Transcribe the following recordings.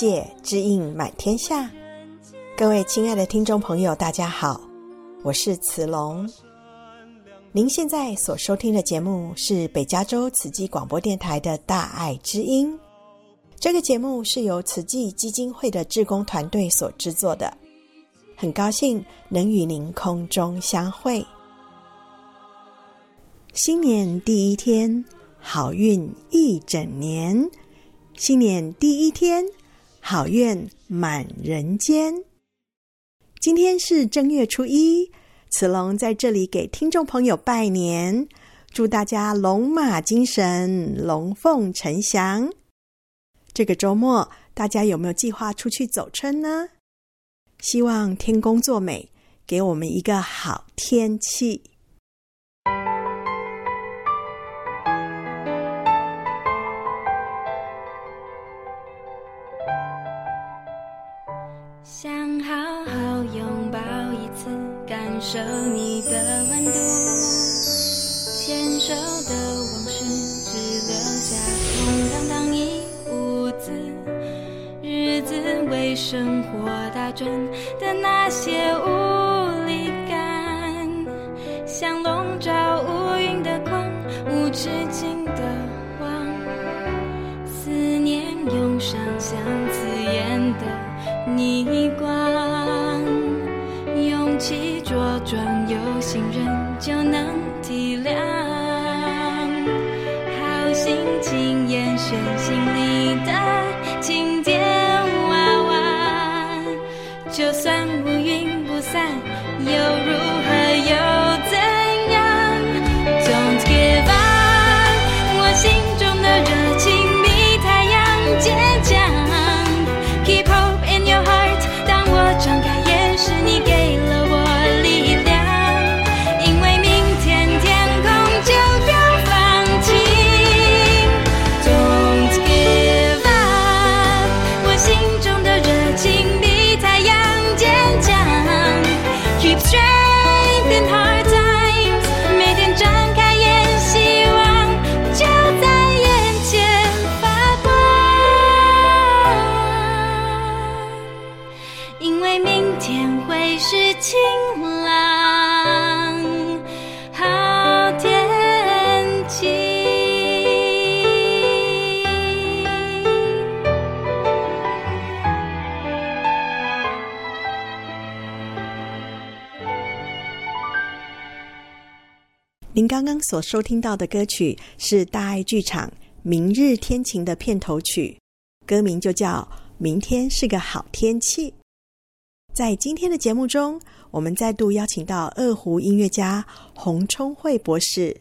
界，知音满天下。各位亲爱的听众朋友，大家好，我是慈龙。您现在所收听的节目是北加州慈济广播电台的《大爱之音》。这个节目是由慈济基金会的志工团队所制作的，很高兴能与您空中相会。新年第一天，好运一整年。新年第一天，好愿满人间。今天是正月初一，慈龙在这里给听众朋友拜年，祝大家龙马精神，龙凤呈祥。这个周末，大家有没有计划出去走春呢？希望天公作美，给我们一个好天气。受你的温度，牵手的往事只留下空荡荡一屋子，日子为什么全心里的晴天娃娃，就算乌云不散，有如您刚刚所收听到的歌曲是大爱剧场《明日天晴》的片头曲，歌名就叫《明天是个好天气》。在今天的节目中，我们再度邀请到二胡音乐家洪聪慧博士，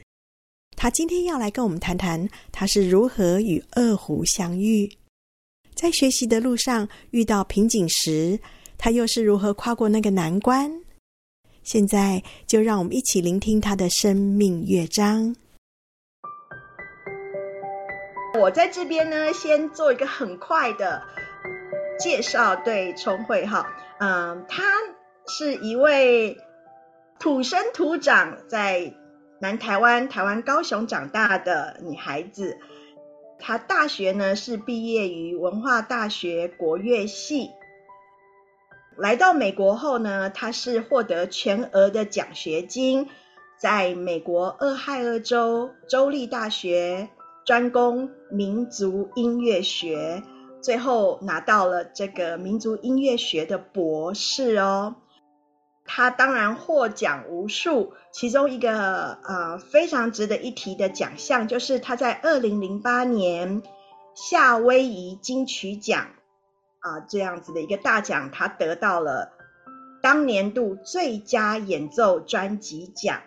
他今天要来跟我们谈谈他是如何与二胡相遇，在学习的路上遇到瓶颈时，他又是如何跨过那个难关。现在就让我们一起聆听他的生命乐章。我在这边呢，先做一个很快的介绍，对聪慧哈，嗯，她是一位土生土长在南台湾台湾高雄长大的女孩子。她大学呢是毕业于文化大学国乐系。来到美国后呢，他是获得全额的奖学金，在美国俄亥俄州州立大学专攻民族音乐学，最后拿到了这个民族音乐学的博士哦。他当然获奖无数，其中一个呃非常值得一提的奖项，就是他在二零零八年夏威夷金曲奖啊、这样子的一个大奖，他得到了当年度最佳演奏专辑奖。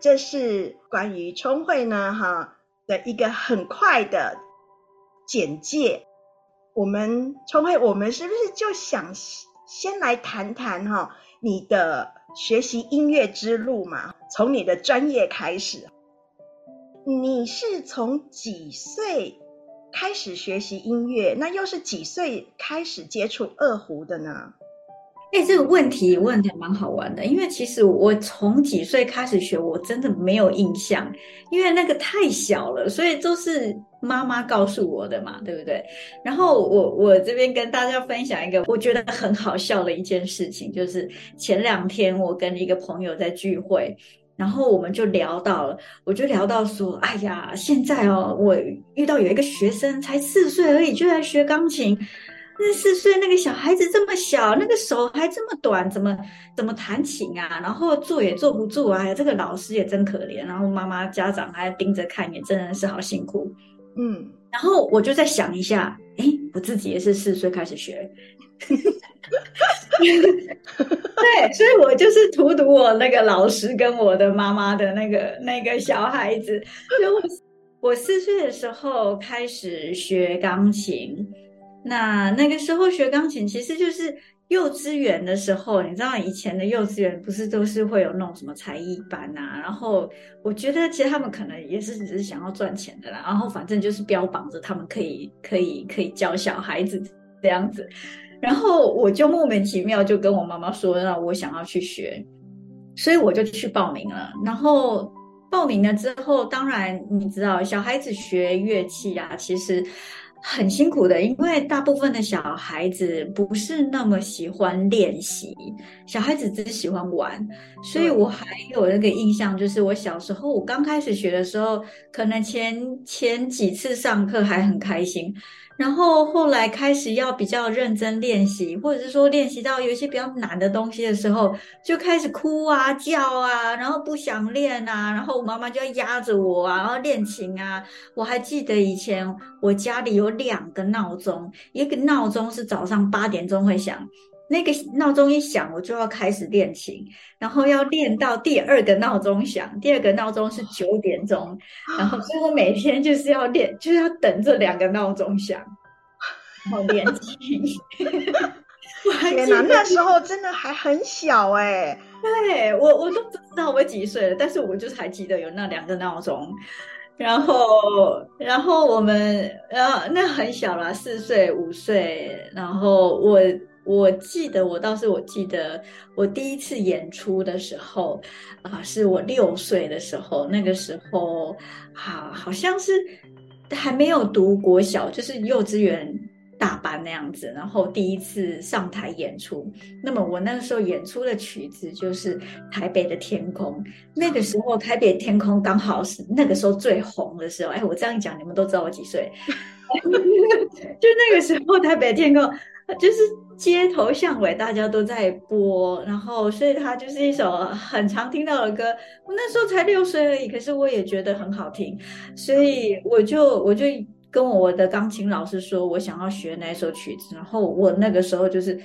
这是关于聪慧呢哈的一个很快的简介。我们聪慧，我们是不是就想？先来谈谈哈，你的学习音乐之路嘛，从你的专业开始。你是从几岁开始学习音乐？那又是几岁开始接触二胡的呢？哎，这个问题问的蛮好玩的，因为其实我从几岁开始学，我真的没有印象，因为那个太小了，所以都是妈妈告诉我的嘛，对不对？然后我我这边跟大家分享一个我觉得很好笑的一件事情，就是前两天我跟一个朋友在聚会，然后我们就聊到了，我就聊到说，哎呀，现在哦，我遇到有一个学生才四岁而已，就在学钢琴。那四岁那个小孩子这么小，那个手还这么短，怎么怎么弹琴啊？然后坐也坐不住啊！这个老师也真可怜，然后妈妈家长还盯着看，也真的是好辛苦。嗯，然后我就在想一下，哎，我自己也是四岁开始学，对，所以我就是荼毒我那个老师跟我的妈妈的那个那个小孩子。所以我我四岁的时候开始学钢琴。那那个时候学钢琴，其实就是幼稚园的时候，你知道以前的幼稚园不是都是会有那种什么才艺班啊？然后我觉得其实他们可能也是只是想要赚钱的啦，然后反正就是标榜着他们可以可以可以教小孩子这样子，然后我就莫名其妙就跟我妈妈说，那我想要去学，所以我就去报名了。然后报名了之后，当然你知道小孩子学乐器啊，其实。很辛苦的，因为大部分的小孩子不是那么喜欢练习，小孩子只喜欢玩，所以我还有那个印象，就是我小时候我刚开始学的时候，可能前前几次上课还很开心。然后后来开始要比较认真练习，或者是说练习到有一些比较难的东西的时候，就开始哭啊、叫啊，然后不想练啊，然后我妈妈就要压着我啊，然后练琴啊。我还记得以前我家里有两个闹钟，一个闹钟是早上八点钟会响。那个闹钟一响，我就要开始练琴，然后要练到第二个闹钟响，第二个闹钟是九点钟，然后所以我每天就是要练，就是要等这两个闹钟响，然后练琴。天哪，那时候真的还很小哎，对，我我都不知道我几岁了，但是我就是还记得有那两个闹钟，然后然后我们然后那很小了，四岁五岁，然后我。我记得，我倒是我记得，我第一次演出的时候，啊，是我六岁的时候，那个时候，好，好像是还没有读国小，就是幼稚园大班那样子，然后第一次上台演出。那么我那个时候演出的曲子就是《台北的天空》，那个时候《台北的天空》刚好是那个时候最红的时候。哎，我这样讲，你们都知道我几岁？就那个时候，《台北天空》。就是街头巷尾，大家都在播，然后所以它就是一首很常听到的歌。我那时候才六岁而已，可是我也觉得很好听，所以我就我就跟我的钢琴老师说，我想要学那一首曲子。然后我那个时候就是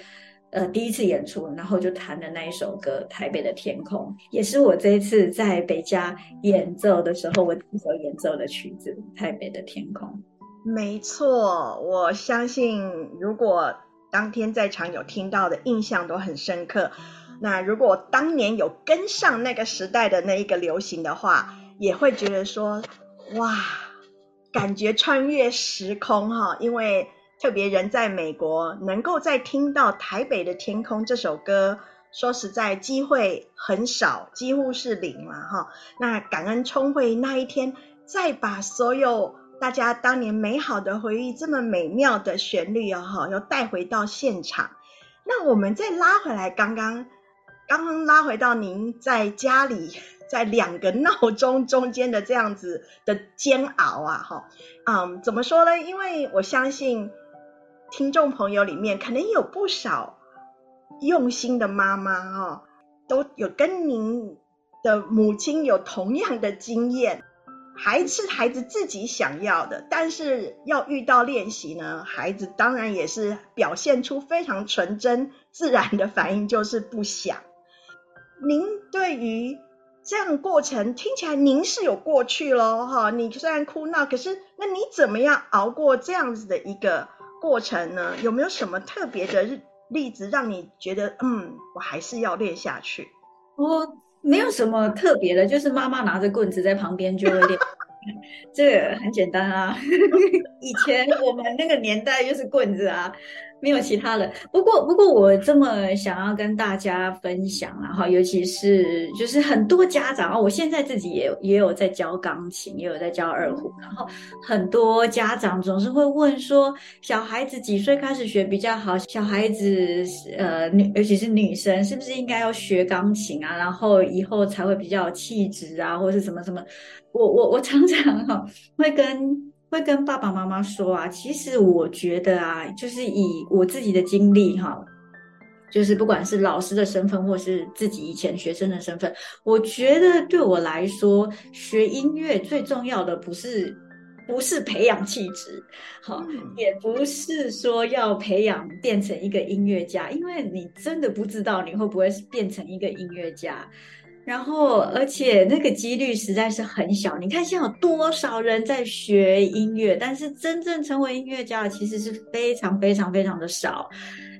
呃第一次演出，然后就弹的那一首歌《台北的天空》，也是我这一次在北加演奏的时候，我第一首演奏的曲子《台北的天空》。没错，我相信如果。当天在场有听到的印象都很深刻。那如果当年有跟上那个时代的那一个流行的话，也会觉得说，哇，感觉穿越时空哈。因为特别人在美国，能够再听到《台北的天空》这首歌，说实在机会很少，几乎是零了哈。那感恩聪慧那一天再把所有。大家当年美好的回忆，这么美妙的旋律哦，哈，又带回到现场。那我们再拉回来，刚刚刚刚拉回到您在家里，在两个闹钟中间的这样子的煎熬啊，哈，嗯，怎么说呢？因为我相信听众朋友里面可能有不少用心的妈妈哦，都有跟您的母亲有同样的经验。孩子是孩子自己想要的，但是要遇到练习呢，孩子当然也是表现出非常纯真自然的反应，就是不想。您对于这样过程听起来，您是有过去咯哈。你虽然哭闹，可是那你怎么样熬过这样子的一个过程呢？有没有什么特别的例子让你觉得，嗯，我还是要练下去？我。没有什么特别的，就是妈妈拿着棍子在旁边就会练，这个很简单啊。以前我们那个年代就是棍子啊。没有其他的，不过不过我这么想要跟大家分享啊哈，尤其是就是很多家长啊，我现在自己也有也有在教钢琴，也有在教二胡，然后很多家长总是会问说，小孩子几岁开始学比较好？小孩子呃女，尤其是女生，是不是应该要学钢琴啊？然后以后才会比较有气质啊，或是什么什么？我我我常常哈会跟。会跟爸爸妈妈说啊，其实我觉得啊，就是以我自己的经历哈，就是不管是老师的身份，或是自己以前学生的身份，我觉得对我来说，学音乐最重要的不是不是培养气质，好，也不是说要培养变成一个音乐家，因为你真的不知道你会不会变成一个音乐家。然后，而且那个几率实在是很小。你看，现在有多少人在学音乐，但是真正成为音乐家的其实是非常非常非常的少。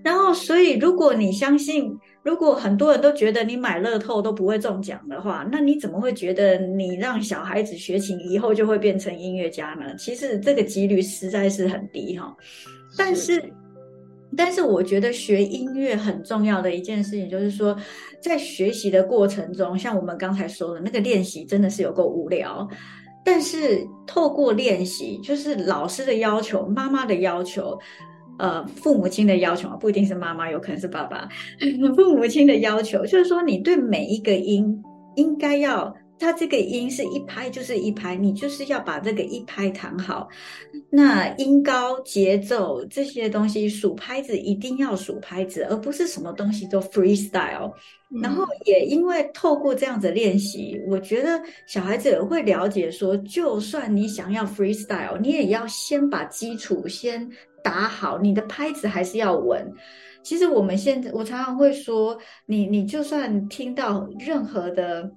然后，所以如果你相信，如果很多人都觉得你买乐透都不会中奖的话，那你怎么会觉得你让小孩子学琴以后就会变成音乐家呢？其实这个几率实在是很低哈。但是。但是我觉得学音乐很重要的一件事情，就是说，在学习的过程中，像我们刚才说的那个练习，真的是有够无聊。但是透过练习，就是老师的要求、妈妈的要求、呃，父母亲的要求啊，不一定是妈妈，有可能是爸爸。父母亲的要求就是说，你对每一个音应该要。它这个音是一拍就是一拍，你就是要把这个一拍弹好。那音高、节奏这些东西，数拍子一定要数拍子，而不是什么东西都 freestyle。然后也因为透过这样子练习，我觉得小孩子也会了解说，就算你想要 freestyle，你也要先把基础先打好，你的拍子还是要稳。其实我们现在，我常常会说，你你就算听到任何的。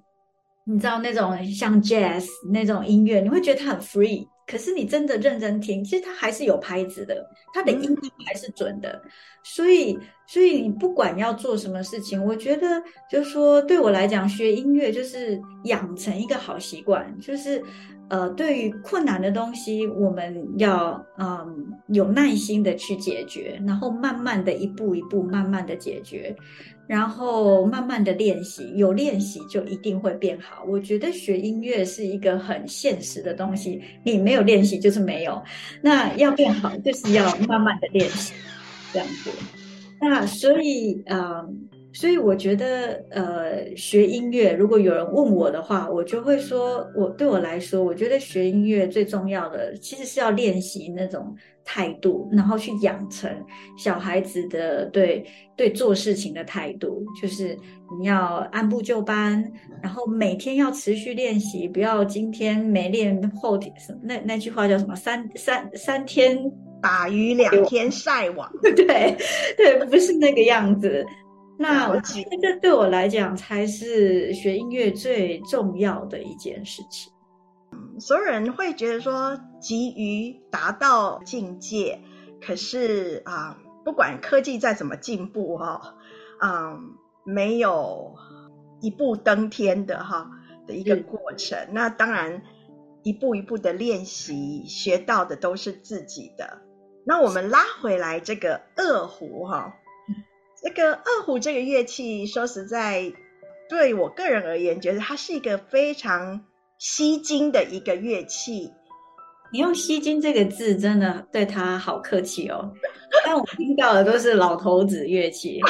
你知道那种像 jazz 那种音乐，你会觉得它很 free，可是你真的认真听，其实它还是有拍子的，它的音还是准的。所以，所以你不管要做什么事情，我觉得就是说，对我来讲，学音乐就是养成一个好习惯，就是呃，对于困难的东西，我们要嗯有耐心的去解决，然后慢慢的一步一步慢慢的解决。然后慢慢的练习，有练习就一定会变好。我觉得学音乐是一个很现实的东西，你没有练习就是没有。那要变好，就是要慢慢的练习，这样子。那所以，嗯。所以我觉得，呃，学音乐，如果有人问我的话，我就会说，我对我来说，我觉得学音乐最重要的，其实是要练习那种态度，然后去养成小孩子的对对做事情的态度，就是你要按部就班，然后每天要持续练习，不要今天没练，后天那那句话叫什么？三三三天打鱼两天晒网，对对，不是那个样子。那我觉得这对我来讲才是学音乐最重要的一件事情。嗯，所有人会觉得说急于达到境界，可是啊，不管科技再怎么进步哈，嗯，没有一步登天的哈的一个过程。那当然，一步一步的练习，学到的都是自己的。那我们拉回来这个二胡哈。这个二胡这个乐器，说实在，对我个人而言，觉得它是一个非常吸睛的一个乐器。你用“吸睛”这个字，真的对它好客气哦。但我听到的都是老头子乐器。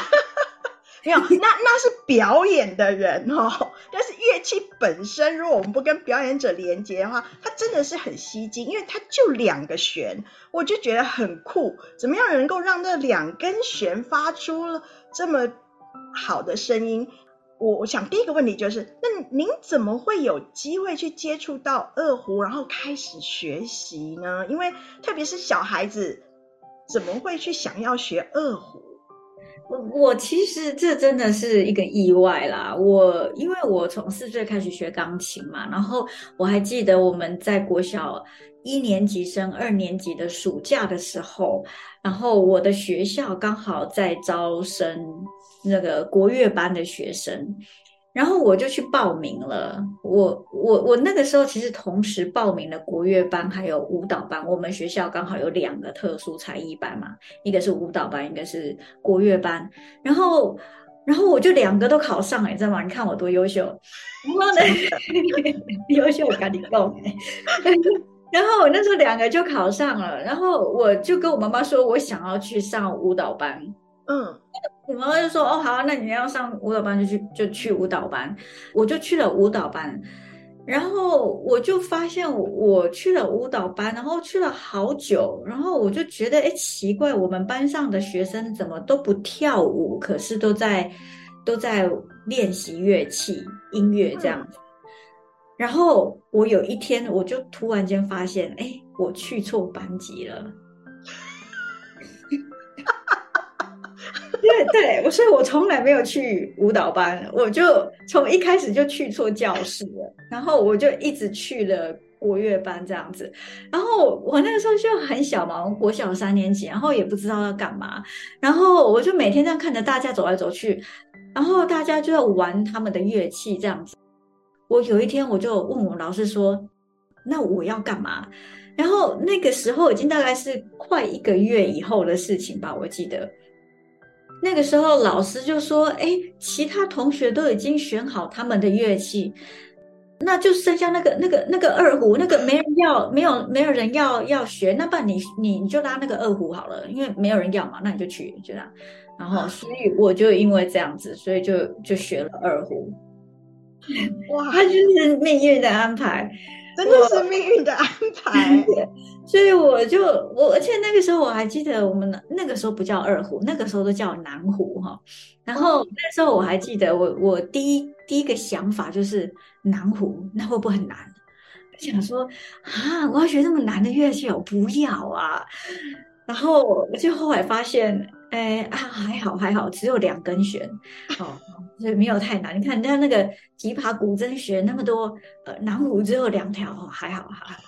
没有，那那是表演的人哦。但是乐器本身，如果我们不跟表演者连接的话，它真的是很吸睛，因为它就两个弦，我就觉得很酷。怎么样能够让那两根弦发出了这么好的声音。我我想第一个问题就是，那您怎么会有机会去接触到二胡，然后开始学习呢？因为特别是小孩子，怎么会去想要学二胡？我我其实这真的是一个意外啦。我因为我从四岁开始学钢琴嘛，然后我还记得我们在国小一年级升二年级的暑假的时候，然后我的学校刚好在招生。那个国乐班的学生，然后我就去报名了。我我我那个时候其实同时报名了国乐班还有舞蹈班。我们学校刚好有两个特殊才艺班嘛，一个是舞蹈班，一个是国乐班。然后然后我就两个都考上了，你知道吗？你看我多优秀。然后呢，优秀我跟你讲。然后我那时候两个就考上了，然后我就跟我妈妈说，我想要去上舞蹈班。嗯。我妈妈就说：“哦，好啊，那你要上舞蹈班就去，就去舞蹈班。”我就去了舞蹈班，然后我就发现我去了舞蹈班，然后去了好久，然后我就觉得，哎，奇怪，我们班上的学生怎么都不跳舞，可是都在都在练习乐器、音乐这样子。然后我有一天，我就突然间发现，哎，我去错班级了。对对，我所以我从来没有去舞蹈班，我就从一开始就去错教室了，然后我就一直去了国乐班这样子，然后我那个时候就很小嘛，我国小三年级，然后也不知道要干嘛，然后我就每天这样看着大家走来走去，然后大家就在玩他们的乐器这样子，我有一天我就问我老师说，那我要干嘛？然后那个时候已经大概是快一个月以后的事情吧，我记得。那个时候，老师就说：“哎，其他同学都已经选好他们的乐器，那就剩下那个、那个、那个二胡，那个没人要，没有没有人要要学，那不然你你你就拉那个二胡好了，因为没有人要嘛，那你就去就这样。然后，所以我就因为这样子，所以就就学了二胡。哇，他就是命运的安排。”真的是命运的安排，所以我就我，而且那个时候我还记得，我们那个时候不叫二胡，那个时候都叫南胡哈。然后那时候我还记得我，我我第一第一个想法就是南胡，那会不会很难？想说啊，我要学这么难的乐器，我不要啊。然后就后来发现。哎啊，还好还好，只有两根弦，哦，所以没有太难。你看人家那个琵琶、古筝弦那么多，呃，南胡只有两条，哦，还好还好。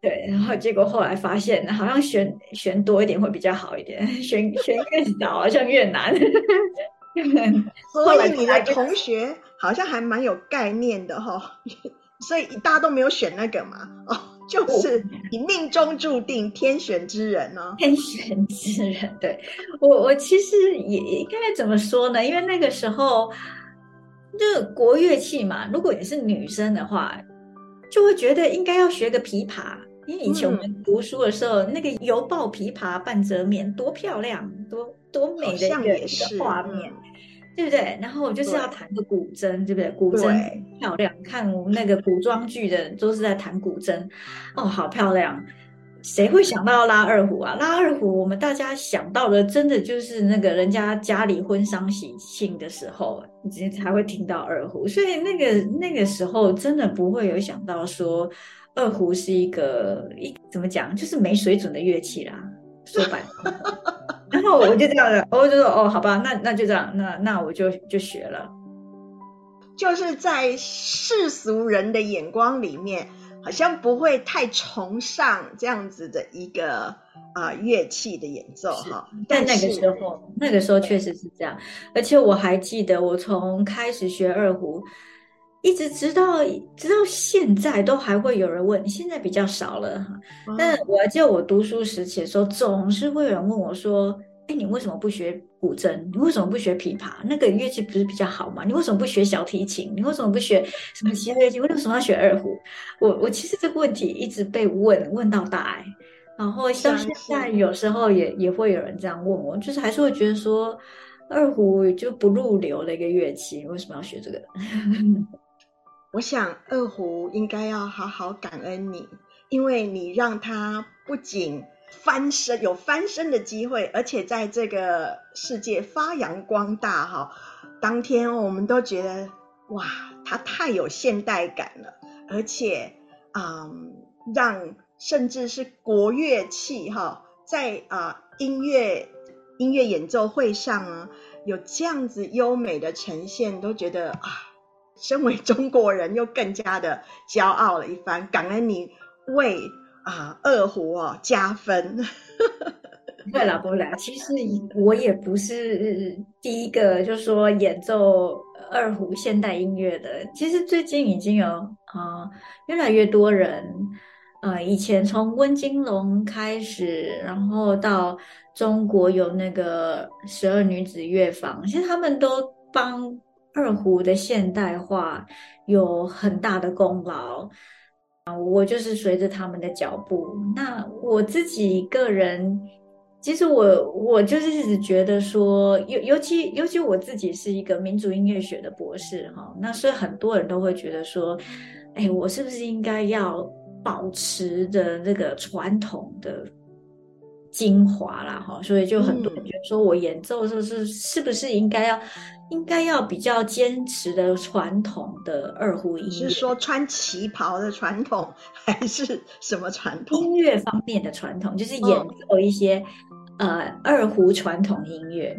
对，然后结果后来发现，好像弦弦多一点会比较好一点，弦弦越少好像越难。所以你的同学好像还蛮有概念的哈，哦，所以大家都没有选那个嘛，哦。就是你命中注定天选之人呢、哦，天选之人。对我，我其实也应该怎么说呢？因为那个时候就国乐器嘛，如果你是女生的话，就会觉得应该要学个琵琶，因为以前我们读书的时候，嗯、那个犹抱琵琶半遮面，多漂亮，多多美的一个一个画面。对不对？然后我就是要弹个古筝，对，对不对？古筝漂亮，看我们那个古装剧的都是在弹古筝，哦，好漂亮！谁会想到要拉二胡啊？拉二胡，我们大家想到的真的就是那个人家家里婚丧喜庆的时候，你才会听到二胡。所以那个那个时候真的不会有想到说二胡是一个一怎么讲，就是没水准的乐器啦。说白了。然后我就这样的，我就说哦，好吧，那那就这样，那那我就就学了。就是在世俗人的眼光里面，好像不会太崇尚这样子的一个啊、呃、乐器的演奏哈。但那个时候，那个时候确实是这样，而且我还记得，我从开始学二胡，一直直到直到现在，都还会有人问。现在比较少了哈，但我还记得我读书时期的时候，总是会有人问我说：“哎，你为什么不学古筝？你为什么不学琵琶？那个乐器不是比较好吗？你为什么不学小提琴？你为什么不学什么其他乐器？为什么要学二胡？”我我其实这个问题一直被问问到大，然后到现在有时候也也会有人这样问我，就是还是会觉得说二胡就不入流的一个乐器，为什么要学这个？我想二胡应该要好好感恩你，因为你让他不仅翻身，有翻身的机会，而且在这个世界发扬光大哈。当天我们都觉得哇，他太有现代感了，而且嗯，让甚至是国乐器哈，在啊音乐音乐演奏会上啊，有这样子优美的呈现，都觉得啊，身为中国人又更加的骄傲了一番，感恩你为。啊，二胡哦，加分。对了，不了，其实我也不是第一个，就是说演奏二胡现代音乐的。其实最近已经有啊、越来越多人，呃，以前从温金龙开始，然后到中国有那个十二女子乐坊，其实他们都帮二胡的现代化有很大的功劳。啊，我就是随着他们的脚步。那我自己个人，其实我我就是一直觉得说，尤尤其尤其我自己是一个民族音乐学的博士哈，那所以很多人都会觉得说，哎，我是不是应该要保持着这个传统的精华啦哈？所以就很多人觉得说我演奏是不是是不是应该要。应该要比较坚持的传统的二胡音乐，是说穿旗袍的传统，还是什么传统？音乐方面的传统，就是演奏一些、哦、呃二胡传统音乐。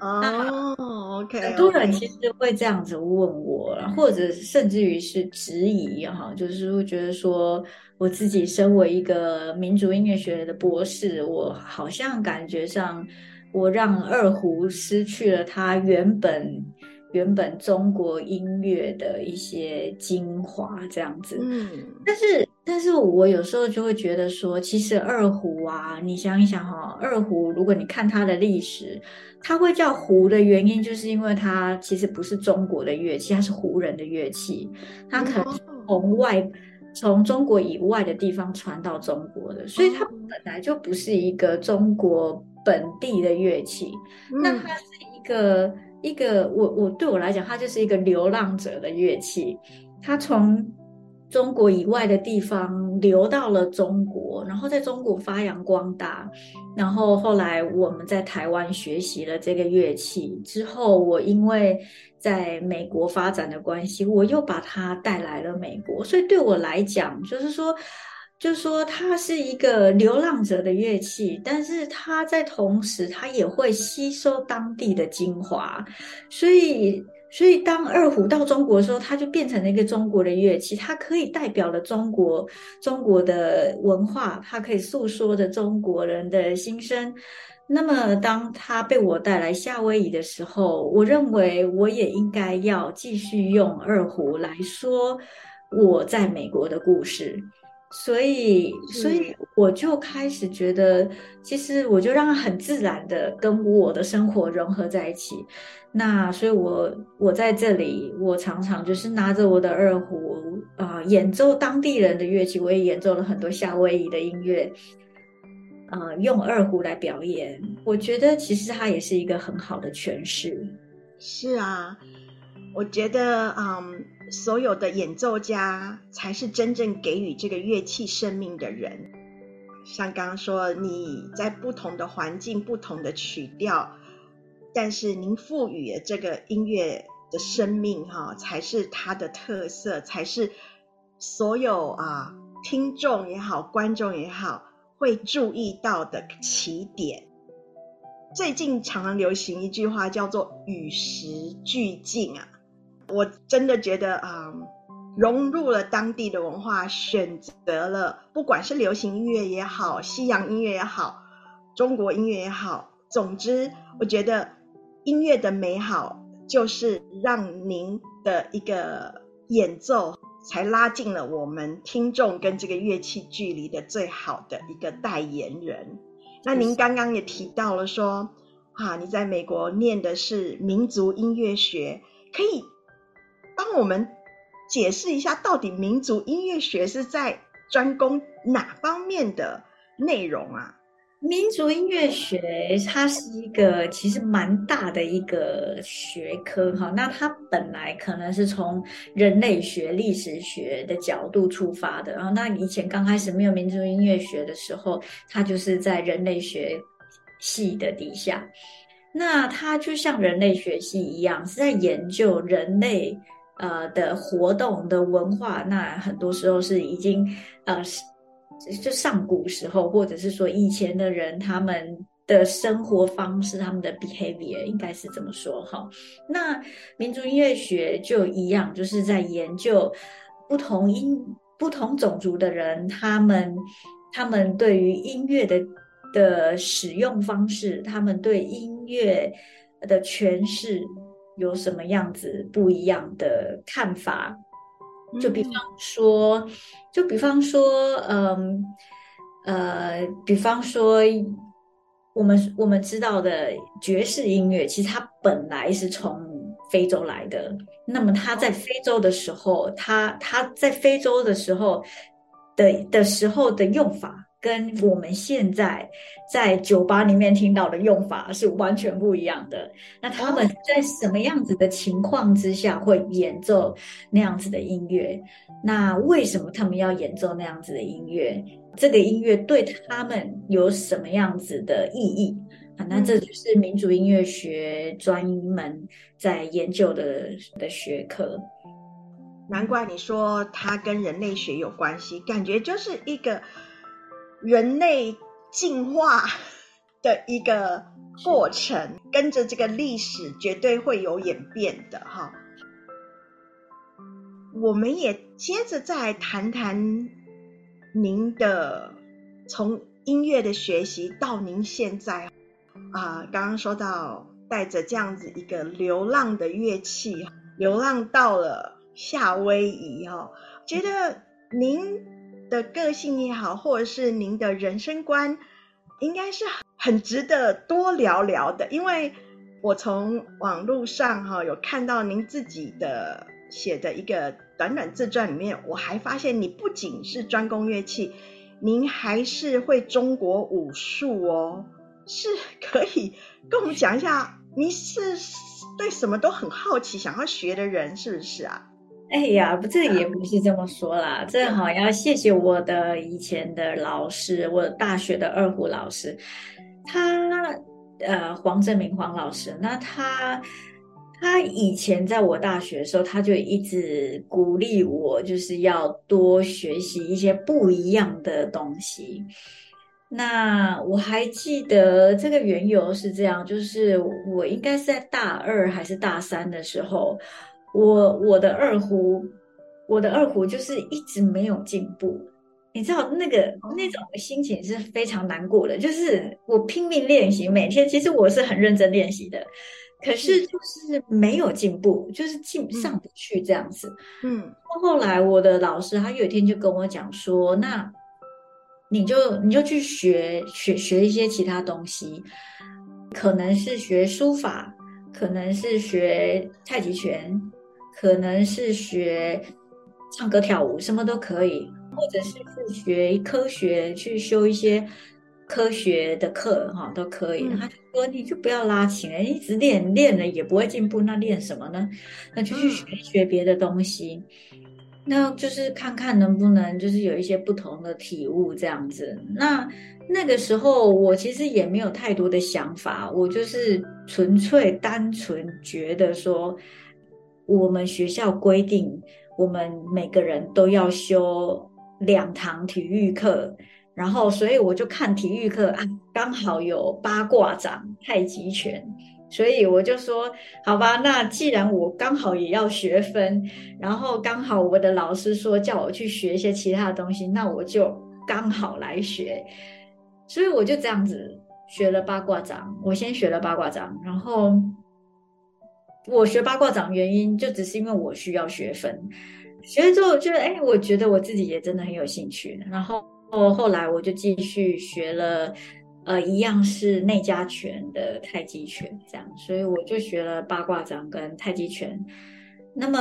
哦，OK，很多人其实会这样子问我或者甚至于是质疑哈，就是会觉得说，我自己身为一个民族音乐学的博士，我好像感觉上。我让二胡失去了它原本原本中国音乐的一些精华，这样子。嗯，但是但是我有时候就会觉得说，其实二胡啊，你想一想哈，二胡如果你看它的历史，它会叫胡的原因，就是因为它其实不是中国的乐器，它是胡人的乐器，它可能从外从中国以外的地方传到中国的，所以它本来就不是一个中国。本地的乐器，那它是一个、嗯、一个，我我对我来讲，它就是一个流浪者的乐器，它从中国以外的地方流到了中国，然后在中国发扬光大，然后后来我们在台湾学习了这个乐器之后，我因为在美国发展的关系，我又把它带来了美国，所以对我来讲，就是说。就说它是一个流浪者的乐器，但是它在同时，它也会吸收当地的精华，所以，所以当二胡到中国的时候，它就变成了一个中国的乐器，它可以代表了中国中国的文化，它可以诉说着中国人的心声。那么，当它被我带来夏威夷的时候，我认为我也应该要继续用二胡来说我在美国的故事。所以，所以我就开始觉得，其实我就让它很自然的跟我的生活融合在一起。那所以我，我我在这里，我常常就是拿着我的二胡啊、呃，演奏当地人的乐器。我也演奏了很多夏威夷的音乐，啊、呃，用二胡来表演。我觉得其实它也是一个很好的诠释。是啊，我觉得，嗯。所有的演奏家才是真正给予这个乐器生命的人。像刚刚说，你在不同的环境、不同的曲调，但是您赋予这个音乐的生命，哈，才是它的特色，才是所有啊听众也好、观众也好会注意到的起点。最近常常流行一句话，叫做“与时俱进”啊。我真的觉得啊、嗯，融入了当地的文化，选择了不管是流行音乐也好，西洋音乐也好，中国音乐也好，总之，我觉得音乐的美好就是让您的一个演奏，才拉近了我们听众跟这个乐器距离的最好的一个代言人。那您刚刚也提到了说，啊，你在美国念的是民族音乐学，可以。帮我们解释一下，到底民族音乐学是在专攻哪方面的内容啊？民族音乐学它是一个其实蛮大的一个学科哈，那它本来可能是从人类学、历史学的角度出发的，然后那以前刚开始没有民族音乐学的时候，它就是在人类学系的底下，那它就像人类学系一样，是在研究人类呃的活动的文化，那很多时候是已经呃是。就上古时候，或者是说以前的人，他们的生活方式，他们的 behavior 应该是这么说哈。那民族音乐学就一样，就是在研究不同音、不同种族的人，他们他们对于音乐的的使用方式，他们对音乐的诠释有什么样子不一样的看法。就比方说，嗯、就比方说，嗯，呃，比方说，我们我们知道的爵士音乐，其实它本来是从非洲来的。那么它在非洲的时候，它它在非洲的时候的的时候的用法。跟我们现在在酒吧里面听到的用法是完全不一样的。那他们在什么样子的情况之下会演奏那样子的音乐？那为什么他们要演奏那样子的音乐？这个音乐对他们有什么样子的意义？啊，那这就是民族音乐学专门在研究的的学科。难怪你说它跟人类学有关系，感觉就是一个。人类进化 的一个过程，跟着这个历史绝对会有演变的哈。我们也接着再谈谈您的从音乐的学习到您现在啊，刚刚说到带着这样子一个流浪的乐器，流浪到了夏威夷哈，觉得您。的个性也好，或者是您的人生观，应该是很值得多聊聊的。因为我从网络上哈有看到您自己的写的一个短短自传里面，我还发现你不仅是专攻乐器，您还是会中国武术哦。是可以跟我们讲一下，你是对什么都很好奇，想要学的人，是不是啊？哎呀，不，这也不是这么说啦。正好要谢谢我的以前的老师，我大学的二胡老师，他呃黄正明黄老师。那他他以前在我大学的时候，他就一直鼓励我，就是要多学习一些不一样的东西。那我还记得这个缘由是这样，就是我应该是在大二还是大三的时候。我我的二胡，我的二胡就是一直没有进步，你知道那个那种心情是非常难过的。就是我拼命练习，每天其实我是很认真练习的，可是就是没有进步，就是进上不去这样子。嗯，后来我的老师他有一天就跟我讲说，那你就你就去学学学一些其他东西，可能是学书法，可能是学太极拳。可能是学唱歌跳舞，什么都可以，或者是去学科学，去修一些科学的课，哈，都可以。他就说，你就不要拉琴了，一直练练了也不会进步，那练什么呢？那就去学一学别的东西，那就是看看能不能就是有一些不同的体悟这样子。那那个时候我其实也没有太多的想法，我就是纯粹单纯觉得说。我们学校规定，我们每个人都要修两堂体育课，然后所以我就看体育课啊，刚好有八卦掌、太极拳，所以我就说，好吧，那既然我刚好也要学分，然后刚好我的老师说叫我去学一些其他的东西，那我就刚好来学，所以我就这样子学了八卦掌，我先学了八卦掌，然后。我学八卦掌原因就只是因为我需要学分，学了之后觉得，哎，我觉得我自己也真的很有兴趣。然后后来我就继续学了，呃，一样是内家拳的太极拳，这样，所以我就学了八卦掌跟太极拳。那么，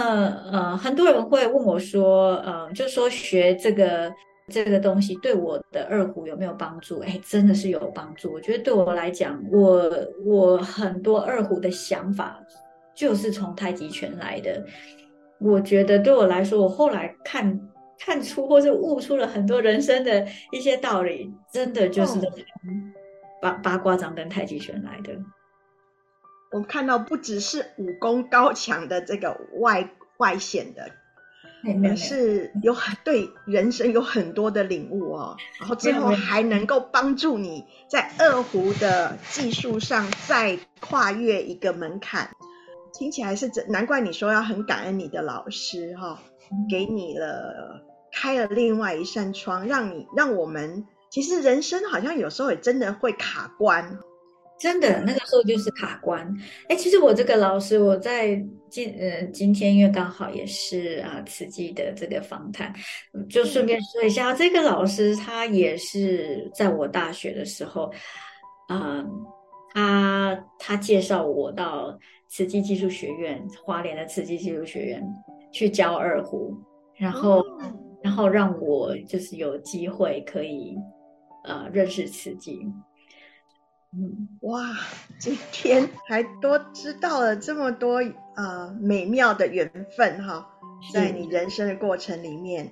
呃，很多人会问我说，呃，就说学这个这个东西对我的二胡有没有帮助？哎，真的是有帮助。我觉得对我来讲，我我很多二胡的想法就是从太极拳来的。我觉得对我来说，我后来看看出或是悟出了很多人生的一些道理，真的就是从八八卦掌跟太极拳来的。我看到不只是武功高强的这个外外显的。而是有很对人生有很多的领悟哦，然后最后还能够帮助你在二胡的技术上再跨越一个门槛，听起来是真难怪你说要很感恩你的老师哈、哦，给你了开了另外一扇窗，让你让我们其实人生好像有时候也真的会卡关。真的，那个时候就是卡关。哎，其实我这个老师，我在今呃今天，因为刚好也是啊慈济的这个访谈，就顺便说一下，这个老师他也是在我大学的时候，啊、嗯，他他介绍我到慈济技术学院，花莲的慈济技术学院去教二胡，然后、嗯、然后让我就是有机会可以呃认识慈济。嗯，哇，今天还多知道了这么多呃美妙的缘分哈，在你人生的过程里面，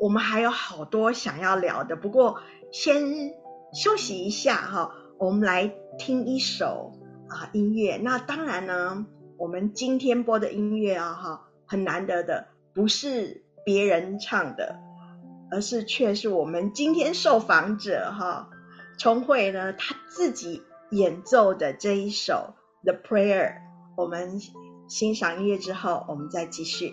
我们还有好多想要聊的，不过先休息一下哈，我们来听一首啊音乐。那当然呢，我们今天播的音乐啊哈，很难得的，不是别人唱的，而是却是我们今天受访者哈。聪慧呢，他自己演奏的这一首《The Prayer》，我们欣赏音乐之后，我们再继续。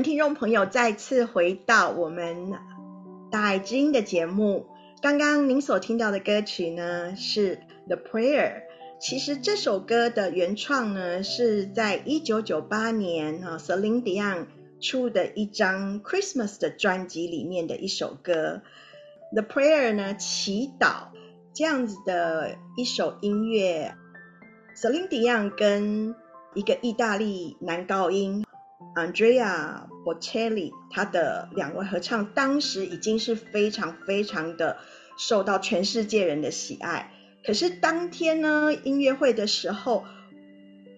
众朋友再次回到我们大爱之音的节目。刚刚您所听到的歌曲呢，是《The Prayer》。其实这首歌的原创呢，是在一九九八年啊，Celine Dion 出的一张 Christmas 的专辑里面的一首歌。《The Prayer》呢，祈祷这样子的一首音乐，Celine Dion 跟一个意大利男高音。Andrea Bocelli，他的两位合唱当时已经是非常非常的受到全世界人的喜爱。可是当天呢，音乐会的时候，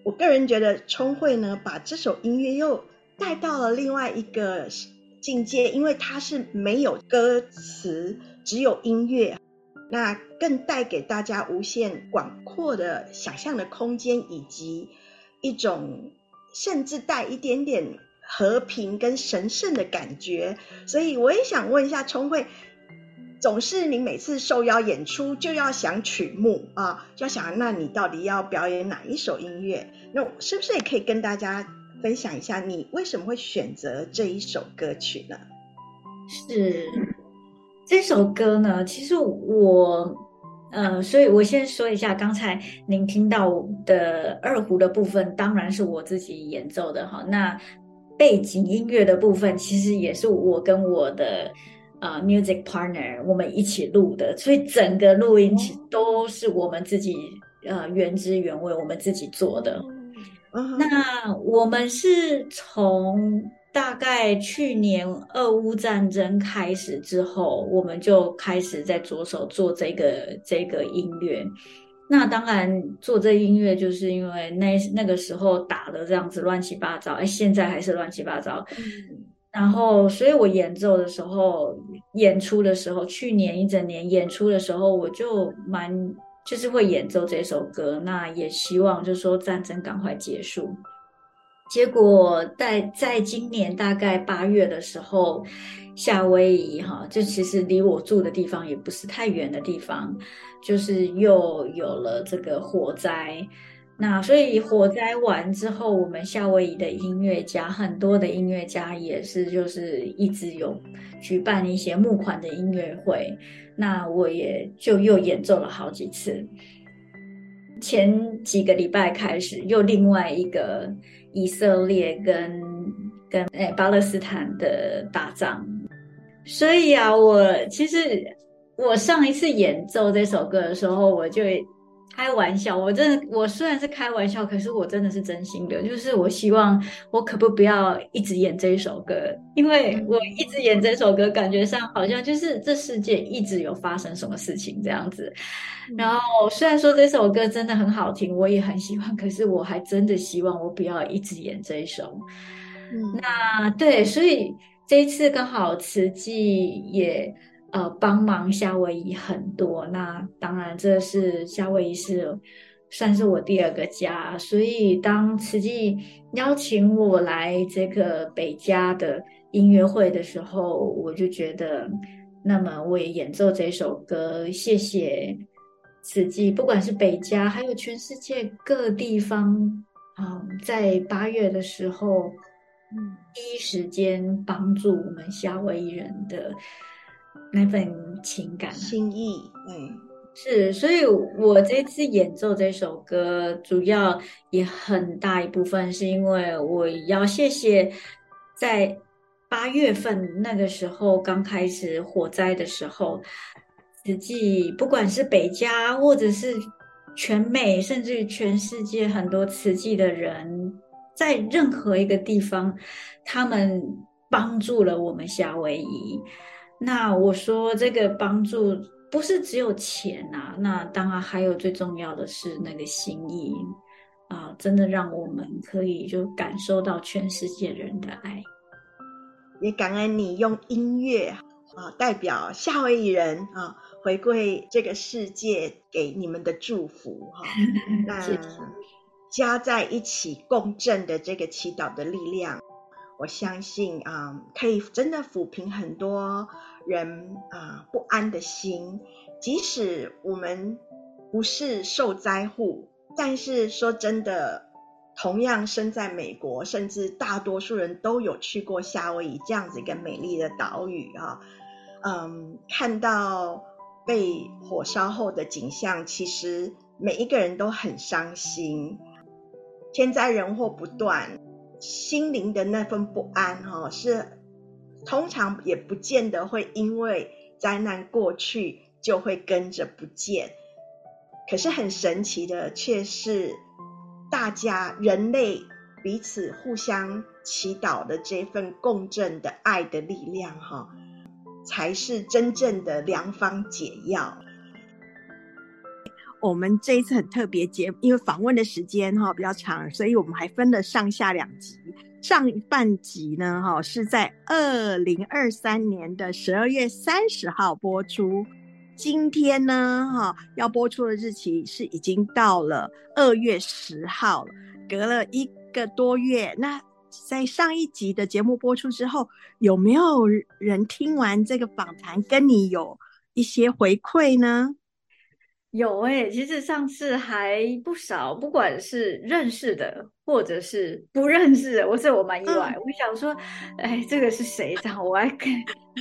我个人觉得聪慧呢把这首音乐又带到了另外一个境界，因为它是没有歌词，只有音乐，那更带给大家无限广阔的想象的空间，以及一种。甚至带一点点和平跟神圣的感觉，所以我也想问一下聪慧，总是你每次受邀演出就要想曲目啊，就要想那你到底要表演哪一首音乐？那是不是也可以跟大家分享一下，你为什么会选择这一首歌曲呢？是这首歌呢，其实我。嗯，所以我先说一下，刚才您听到的二胡的部分，当然是我自己演奏的哈。那背景音乐的部分，其实也是我跟我的呃 music partner 我们一起录的，所以整个录音其实都是我们自己呃原汁原味，我们自己做的。那我们是从。大概去年俄乌战争开始之后，我们就开始在着手做这个这个音乐。那当然做这音乐，就是因为那那个时候打的这样子乱七八糟，哎，现在还是乱七八糟。然后，所以我演奏的时候，演出的时候，去年一整年演出的时候，我就蛮就是会演奏这首歌。那也希望就是说战争赶快结束。结果在在今年大概八月的时候，夏威夷哈，就其实离我住的地方也不是太远的地方，就是又有了这个火灾。那所以火灾完之后，我们夏威夷的音乐家很多的音乐家也是就是一直有举办一些募款的音乐会。那我也就又演奏了好几次。前几个礼拜开始，又另外一个。以色列跟跟诶巴勒斯坦的打仗，所以啊，我其实我上一次演奏这首歌的时候，我就开玩笑，我真的我虽然是开玩笑，可是我真的是真心的，就是我希望我可不不要一直演这一首歌，因为我一直演这首歌，感觉上好像就是这世界一直有发生什么事情这样子。然后虽然说这首歌真的很好听，我也很喜欢，可是我还真的希望我不要一直演这一首。嗯，那对，所以这一次刚好慈济也。呃，帮忙夏威夷很多，那当然这是夏威夷是算是我第二个家，所以当慈济邀请我来这个北加的音乐会的时候，我就觉得，那么我也演奏这首歌，谢谢慈济，不管是北加，还有全世界各地方，啊、嗯，在八月的时候，嗯，第一时间帮助我们夏威夷人的。那份情感、心意，嗯，是，所以我这次演奏这首歌，主要也很大一部分是因为我要谢谢，在八月份那个时候刚开始火灾的时候，实际不管是北加或者是全美，甚至于全世界很多慈济的人，在任何一个地方，他们帮助了我们夏威夷。那我说这个帮助不是只有钱啊，那当然还有最重要的是那个心意啊，真的让我们可以就感受到全世界人的爱，也感恩你用音乐啊代表夏威夷人啊回馈这个世界给你们的祝福哈，那加在一起共振的这个祈祷的力量。我相信啊，可以真的抚平很多人啊不安的心。即使我们不是受灾户，但是说真的，同样生在美国，甚至大多数人都有去过夏威夷这样子一个美丽的岛屿啊。嗯，看到被火烧后的景象，其实每一个人都很伤心，天灾人祸不断，心灵的那份不安哈，是通常也不见得会因为灾难过去就会跟着不见。可是很神奇的却是，大家人类彼此互相祈祷的这份共振的爱的力量哈，才是真正的良方解药。我们这一次很特别节，因为访问的时间哈比较长，所以我们还分了上下两集。上半集呢哈是在二零二三年的十二月三十号播出。今天呢，哈要播出的日期是已经到了二月十号了，隔了一个多月。那在上一集的节目播出之后，有没有人听完这个访谈，跟你有一些回馈呢？有诶、其实上次还不少，不管是认识的或者是不认识的，我是我蛮意外。嗯、我想说，哎，这个是谁？这样我还给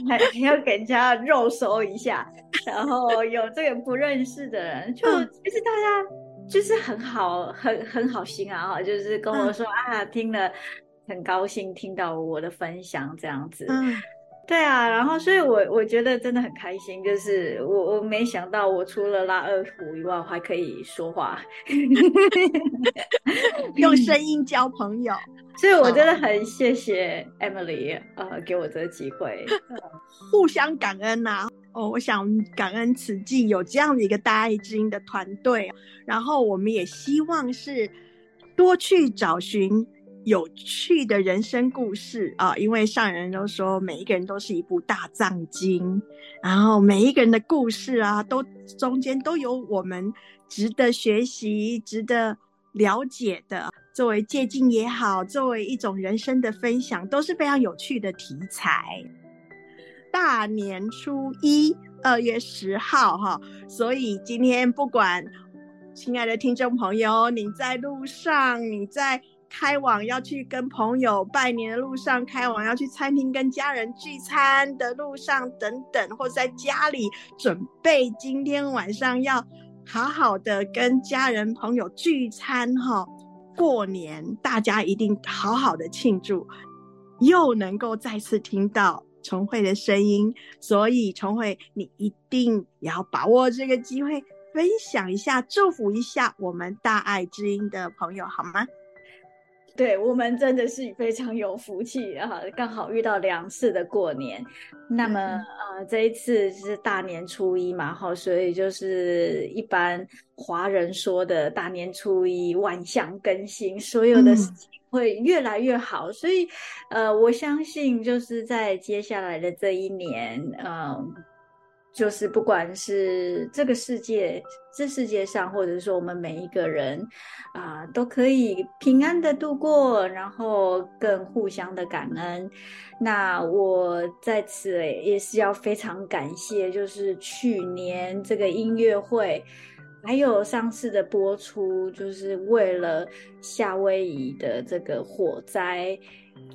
还还要给人家肉搜一下，然后有这个不认识的人，就其实大家就是很好，很很好心啊，哈，就是跟我说、嗯、啊，听了很高兴，听到我的分享这样子。嗯对啊，然后所以我，我我觉得真的很开心，就是我我没想到，我除了拉二胡以外，我还可以说话，用声音交朋友，所以我真的很谢谢 Emily，呃，给我这个机会，互相感恩呐、啊。哦，我想感恩慈济有这样的一个大爱之音的团队，然后我们也希望是多去找寻。有趣的人生故事啊，因为上人都说每一个人都是一部大藏经，然后每一个人的故事啊，都中间都有我们值得学习、值得了解的，作为借鉴也好，作为一种人生的分享，都是非常有趣的题材。大年初一，二月十号，哈，所以今天不管亲爱的听众朋友，你在路上，你在。开往要去跟朋友拜年的路上，开往要去餐厅跟家人聚餐的路上，等等，或在家里准备今天晚上要好好的跟家人朋友聚餐哈，过年大家一定好好的庆祝，又能够再次听到崇慧的声音，所以崇慧你一定要把握这个机会，分享一下，祝福一下我们大爱之音的朋友好吗？对，我们真的是非常有福气啊，刚好遇到两次的过年。那么，嗯、呃，这一次是大年初一嘛，哈，所以就是一般华人说的大年初一万象更新，所有的事情会越来越好。嗯、所以，呃，我相信就是在接下来的这一年，嗯、呃。就是不管是这个世界，这世界上，或者说我们每一个人，啊、都可以平安的度过，然后更互相的感恩。那我在此也是要非常感谢，就是去年这个音乐会，还有上次的播出，就是为了夏威夷的这个火灾。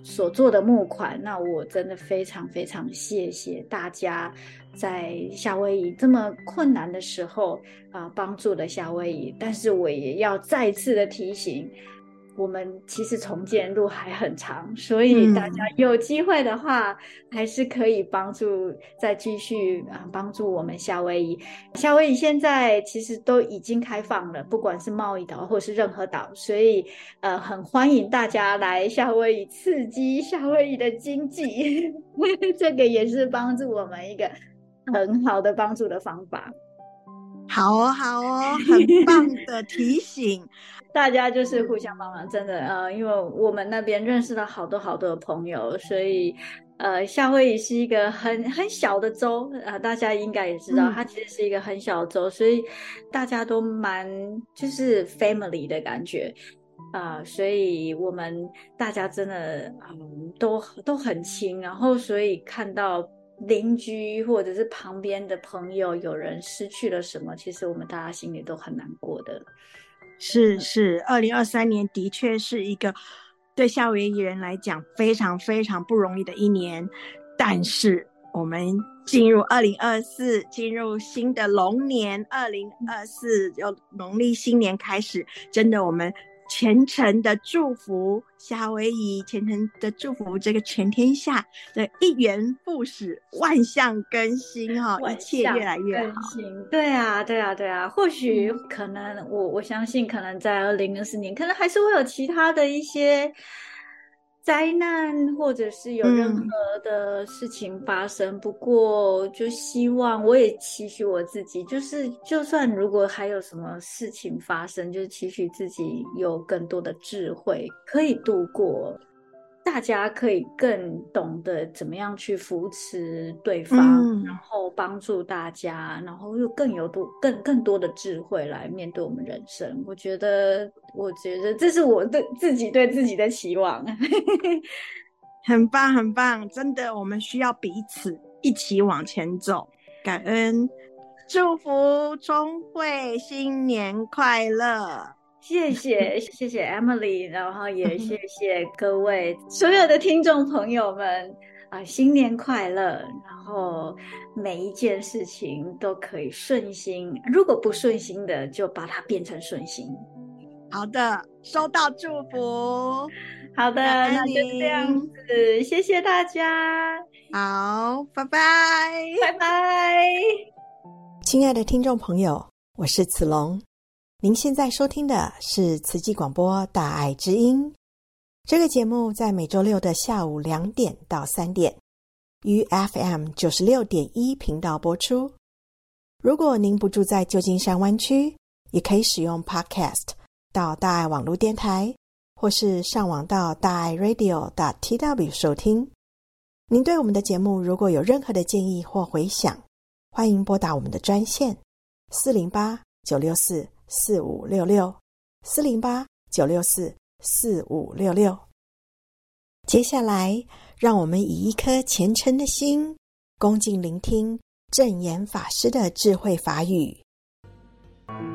所做的募款，那我真的非常非常谢谢大家，在夏威夷这么困难的时候啊，呃，帮助了夏威夷。但是我也要再次的提醒。我们其实重建路还很长，所以大家有机会的话，嗯、还是可以帮助再继续啊，帮助我们夏威夷。夏威夷现在其实都已经开放了，不管是贸易岛或是任何岛，所以呃，很欢迎大家来夏威夷，刺激夏威夷的经济。这个也是帮助我们一个很好的帮助的方法。好哦，好哦，很棒的提醒。大家就是互相帮忙，真的，呃，因为我们那边认识了好多好多的朋友，所以，呃，夏威夷是一个很很小的州，啊、呃，大家应该也知道，它其实是一个很小的州，所以大家都蛮就是 family 的感觉，啊、呃，所以我们大家真的，嗯，都都很亲，然后所以看到邻居或者是旁边的朋友有人失去了什么，其实我们大家心里都很难过的。是是，二零二三年的确是一个对夏威夷人来讲非常非常不容易的一年，但是我们进入二零二四，进入新的龙年，二零二四由农历新年开始，真的我们。虔诚的祝福夏威夷，虔诚的祝福这个全天下的一元复始，万象更新哈，一切越来越好。对啊，对啊，对啊。或许可能，我我相信，可能在二零二四年，可能还是会有其他的一些。灾难，或者是有任何的事情发生，嗯、不过就希望我也期许我自己，就是就算如果还有什么事情发生，就是期许自己有更多的智慧可以度过。大家可以更懂得怎么样去扶持对方，嗯、然后帮助大家，然后又更有多、更更多的智慧来面对我们人生。我觉得，我觉得这是我对自己对自己的期望。很棒，很棒，真的，我们需要彼此一起往前走。感恩，祝福聪慧新年快乐。谢谢 谢谢 Emily，然后也谢 谢各位所有的听众朋友们啊，新年快乐！然后每一件事情都可以顺心，如果不顺心的，就把它变成顺心。好的，收到祝福。好的，那就这样子，谢谢大家。好，拜拜，拜拜。亲爱的听众朋友，我是子龙。您现在收听的是慈济广播《大爱之音》这个节目，在每周六的下午两点到三点，于 FM 九十六点一频道播出。如果您不住在旧金山湾区，也可以使用 Podcast 到大爱网络电台，或是上网到大爱 Radio .tw 收听。您对我们的节目如果有任何的建议或回响，欢迎拨打我们的专线四零八九六四。四五六六四零八九六四四五六六。接下来，让我们以一颗虔诚的心，恭敬聆听证严法师的智慧法语。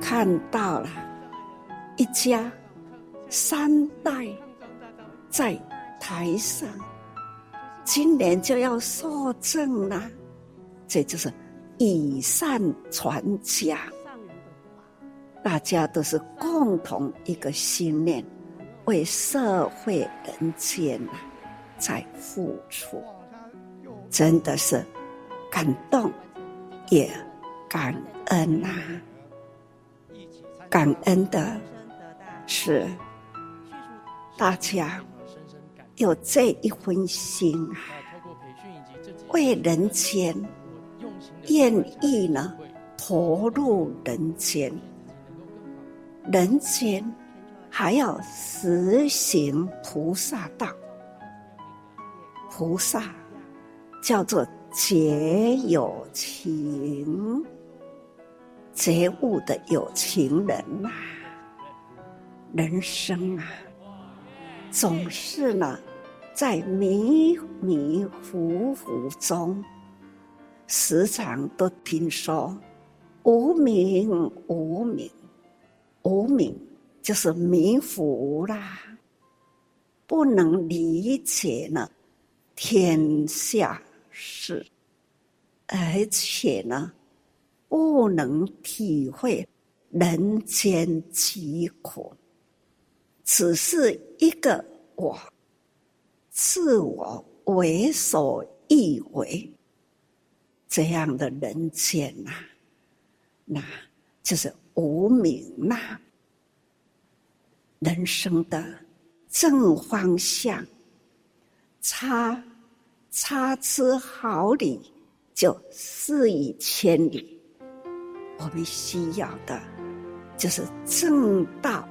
看到了一家三代在台上，今年就要受证了，这就是以善传家。大家都是共同一个信念，为社会人间呐在付出，真的是感动，也感恩呐。感恩的是大家有这一份心啊，为人间愿意呢投入人间。人间还要实行菩萨道，菩萨叫做觉有情，觉悟的有情人呐、人生啊，总是呢，在迷迷糊糊中，时常都听说无名无名。无明就是迷糊啦，不能理解呢天下事，而且呢不能体会人间疾苦，只是一个我，自我为所欲为，这样的人间呐、啊，那就是。无明呐，人生的正方向，差差之毫厘，就失以千里。我们需要的，就是正道，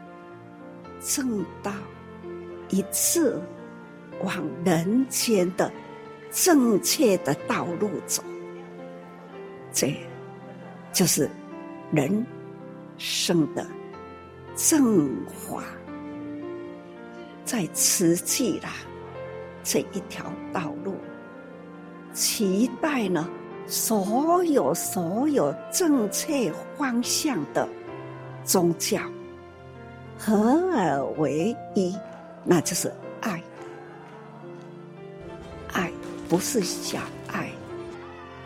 正道，一次往人间的正确的道路走。这，就是人。生的正法，在慈济啦这一条道路，期待呢所有所有正确方向的宗教，合而为一，那就是爱。爱不是小爱，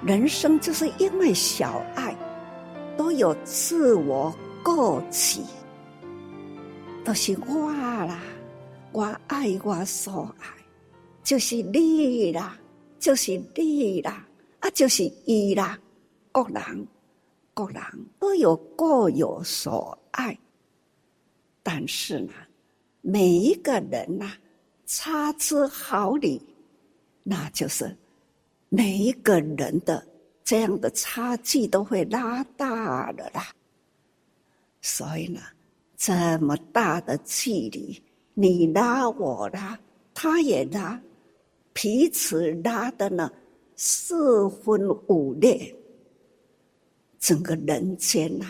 人生就是因为小爱，都有自我构起，都是我啦，我爱我所爱，就是你啦，就是你啦，啊，就是伊啦，各人各人都有各有所爱，但是呢，每一个人呐、差之毫厘。那就是每一个人的这样的差距都会拉大了啦。所以呢，这么大的距离，你拉我拉，他也拉，彼此拉的呢四分五裂，整个人间呐、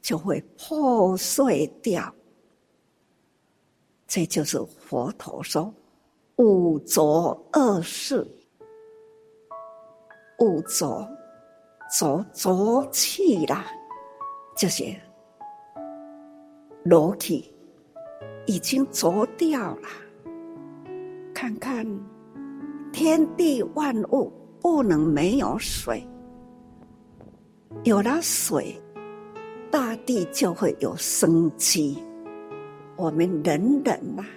就会破碎掉。这就是佛陀说。五浊恶世，五浊浊浊气啦，这些裸体已经浊掉了。看看天地万物，不能没有水，有了水，大地就会有生机。我们人人呐、啊，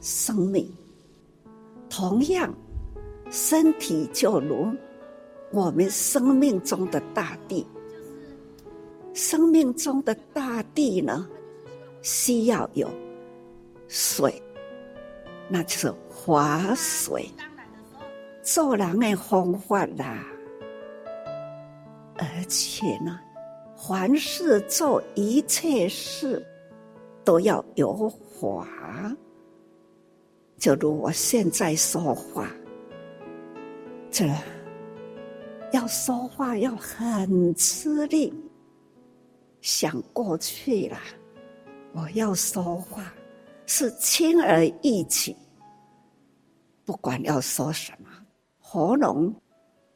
生命。同样，身体就如我们生命中的大地。生命中的大地呢，需要有水，那就是活水。做人的方法啦，而且呢，凡事做一切事都要有法。就如我现在说话，这要说话要很吃力。想过去了，我要说话是轻而易举，不管要说什么，喉咙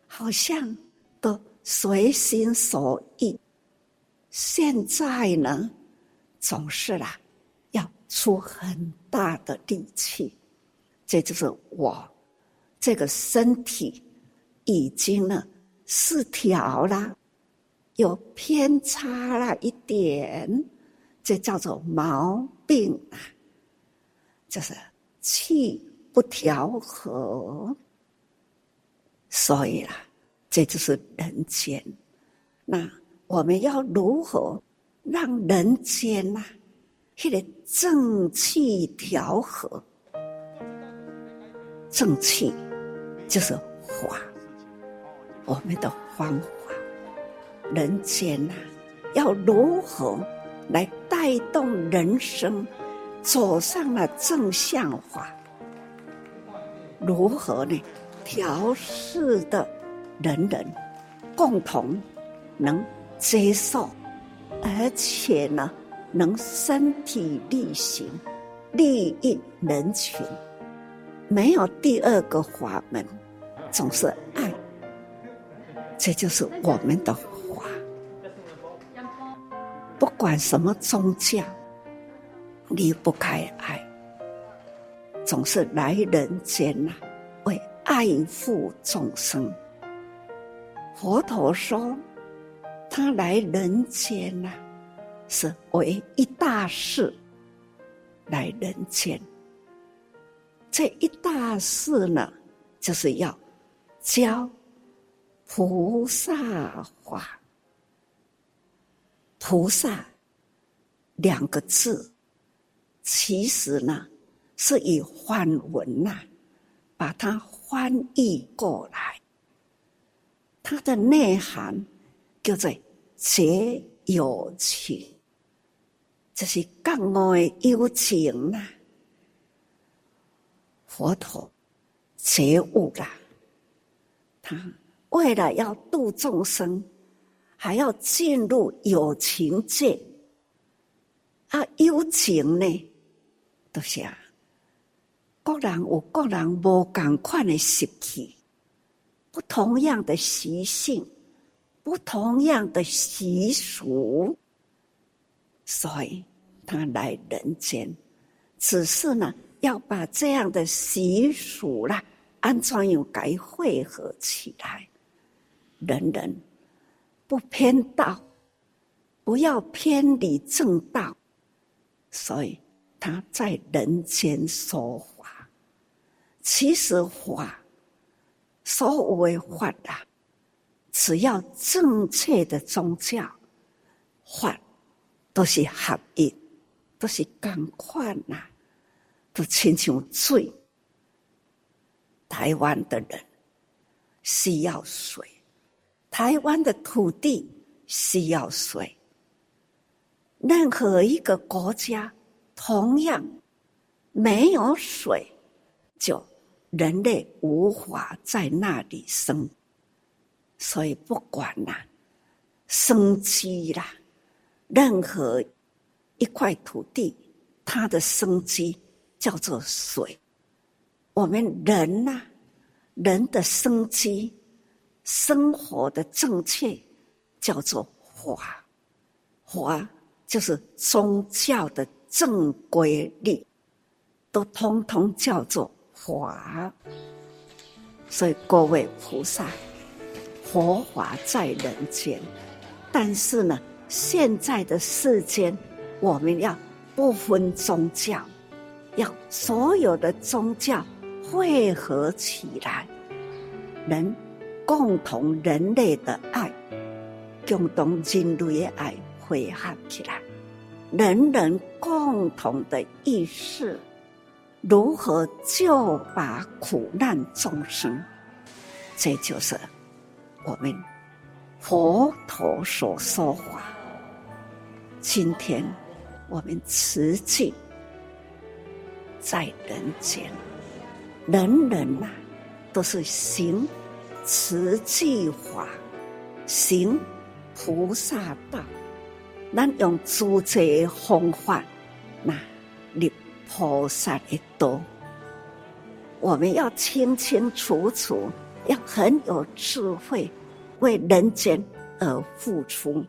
好像都随心所欲。现在呢，总是啦，要出很大的力气。这就是我这个身体已经呢失调了，有偏差了一点，这叫做毛病啊，就是气不调和。所以啦，这就是人间。那我们要如何让人间呐、啊，这个正气调和？正气就是法，我们的方法。人间呐、啊，要如何来带动人生走上了正向法？如何呢？调适的人人共同能接受，而且呢，能身体力行，利益人群。没有第二个法门，总是爱，这就是我们的。不管什么宗教，离不开爱，总是来人间呐、为爱护众生。佛陀说，他来人间呐、是为一大事来人间。这一大事呢，就是要教菩萨法。菩萨两个字，其实呢是以梵文呐、啊，把它翻译过来。它的内涵叫做觉有情，这是觉悟的有情呐、啊。佛陀觉悟了，他为了要度众生，还要进入有情界。啊，有情呢，都是啊，各人有各人无同款的习气，不同样的习性，不同样的习俗，所以他来人间，只是呢，要把这样的习俗啦，安怎样该汇合起来，人人不偏道，不要偏离正道，所以他在人间说法。其实法，所谓法啊，只要正确的宗教，法都是合一，都是同款呐，都亲像水。台湾的人需要水，台湾的土地需要水。任何一个国家，同样没有水，就。人类无法在那里生，所以不管啦，生机啦，任何一块土地，它的生机叫做水。我们人呐，人的生机，生活的正确叫做法，法就是宗教的正规律，都通通叫做。法，所以各位菩萨，佛法在人间，但是呢，现在的世间，我们要不分宗教，要所有的宗教汇合起来，人共同人类的爱，共同人类的爱汇合起来，人人共同的意识。如何救拔苦难众生？这就是我们佛陀所说法。今天我们慈济在人间，人人呐、啊、都是行慈济法，行菩萨道。咱用诸这方法，那你。菩萨的道，我们要清清楚楚，要很有智慧，为人间而付出。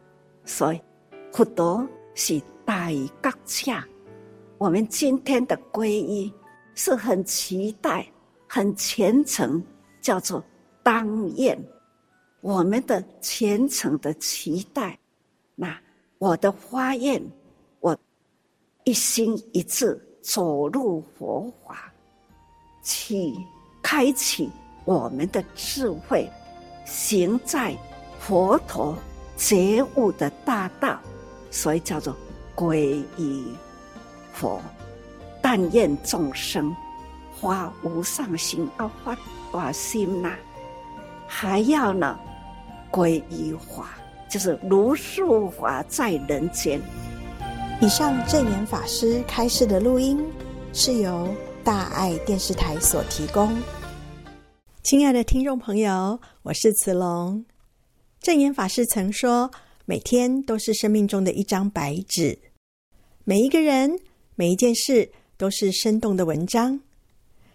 所以，佛陀是大觉者。我们今天的皈依是很期待、很虔诚，叫做当愿。我们的虔诚的期待，那我的发愿，我一心一志。走入佛法，去开启我们的智慧，行在佛陀觉悟的大道，所以叫做皈依佛。但愿众生发无上心，要发大心呐、啊，还要呢皈依法，就是如数法在人间。以上证言法师开示的录音是由大爱电视台所提供。亲爱的听众朋友，我是慈龙。证言法师曾说：“每天都是生命中的一张白纸，每一个人、每一件事都是生动的文章。”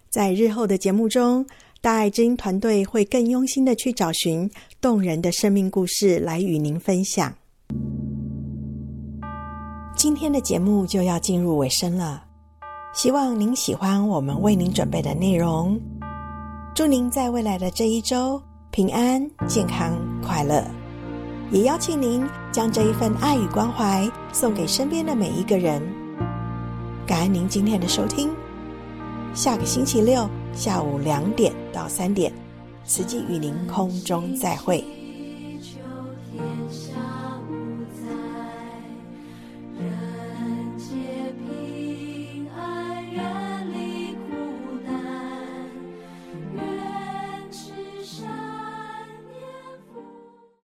在日后的节目中，大爱知音团队会更用心的去找寻动人的生命故事来与您分享。今天的节目就要进入尾声了，希望您喜欢我们为您准备的内容。祝您在未来的这一周平安、健康、快乐。也邀请您将这一份爱与关怀送给身边的每一个人。感恩您今天的收听，下个星期六下午两点到三点，慈济与您空中再会。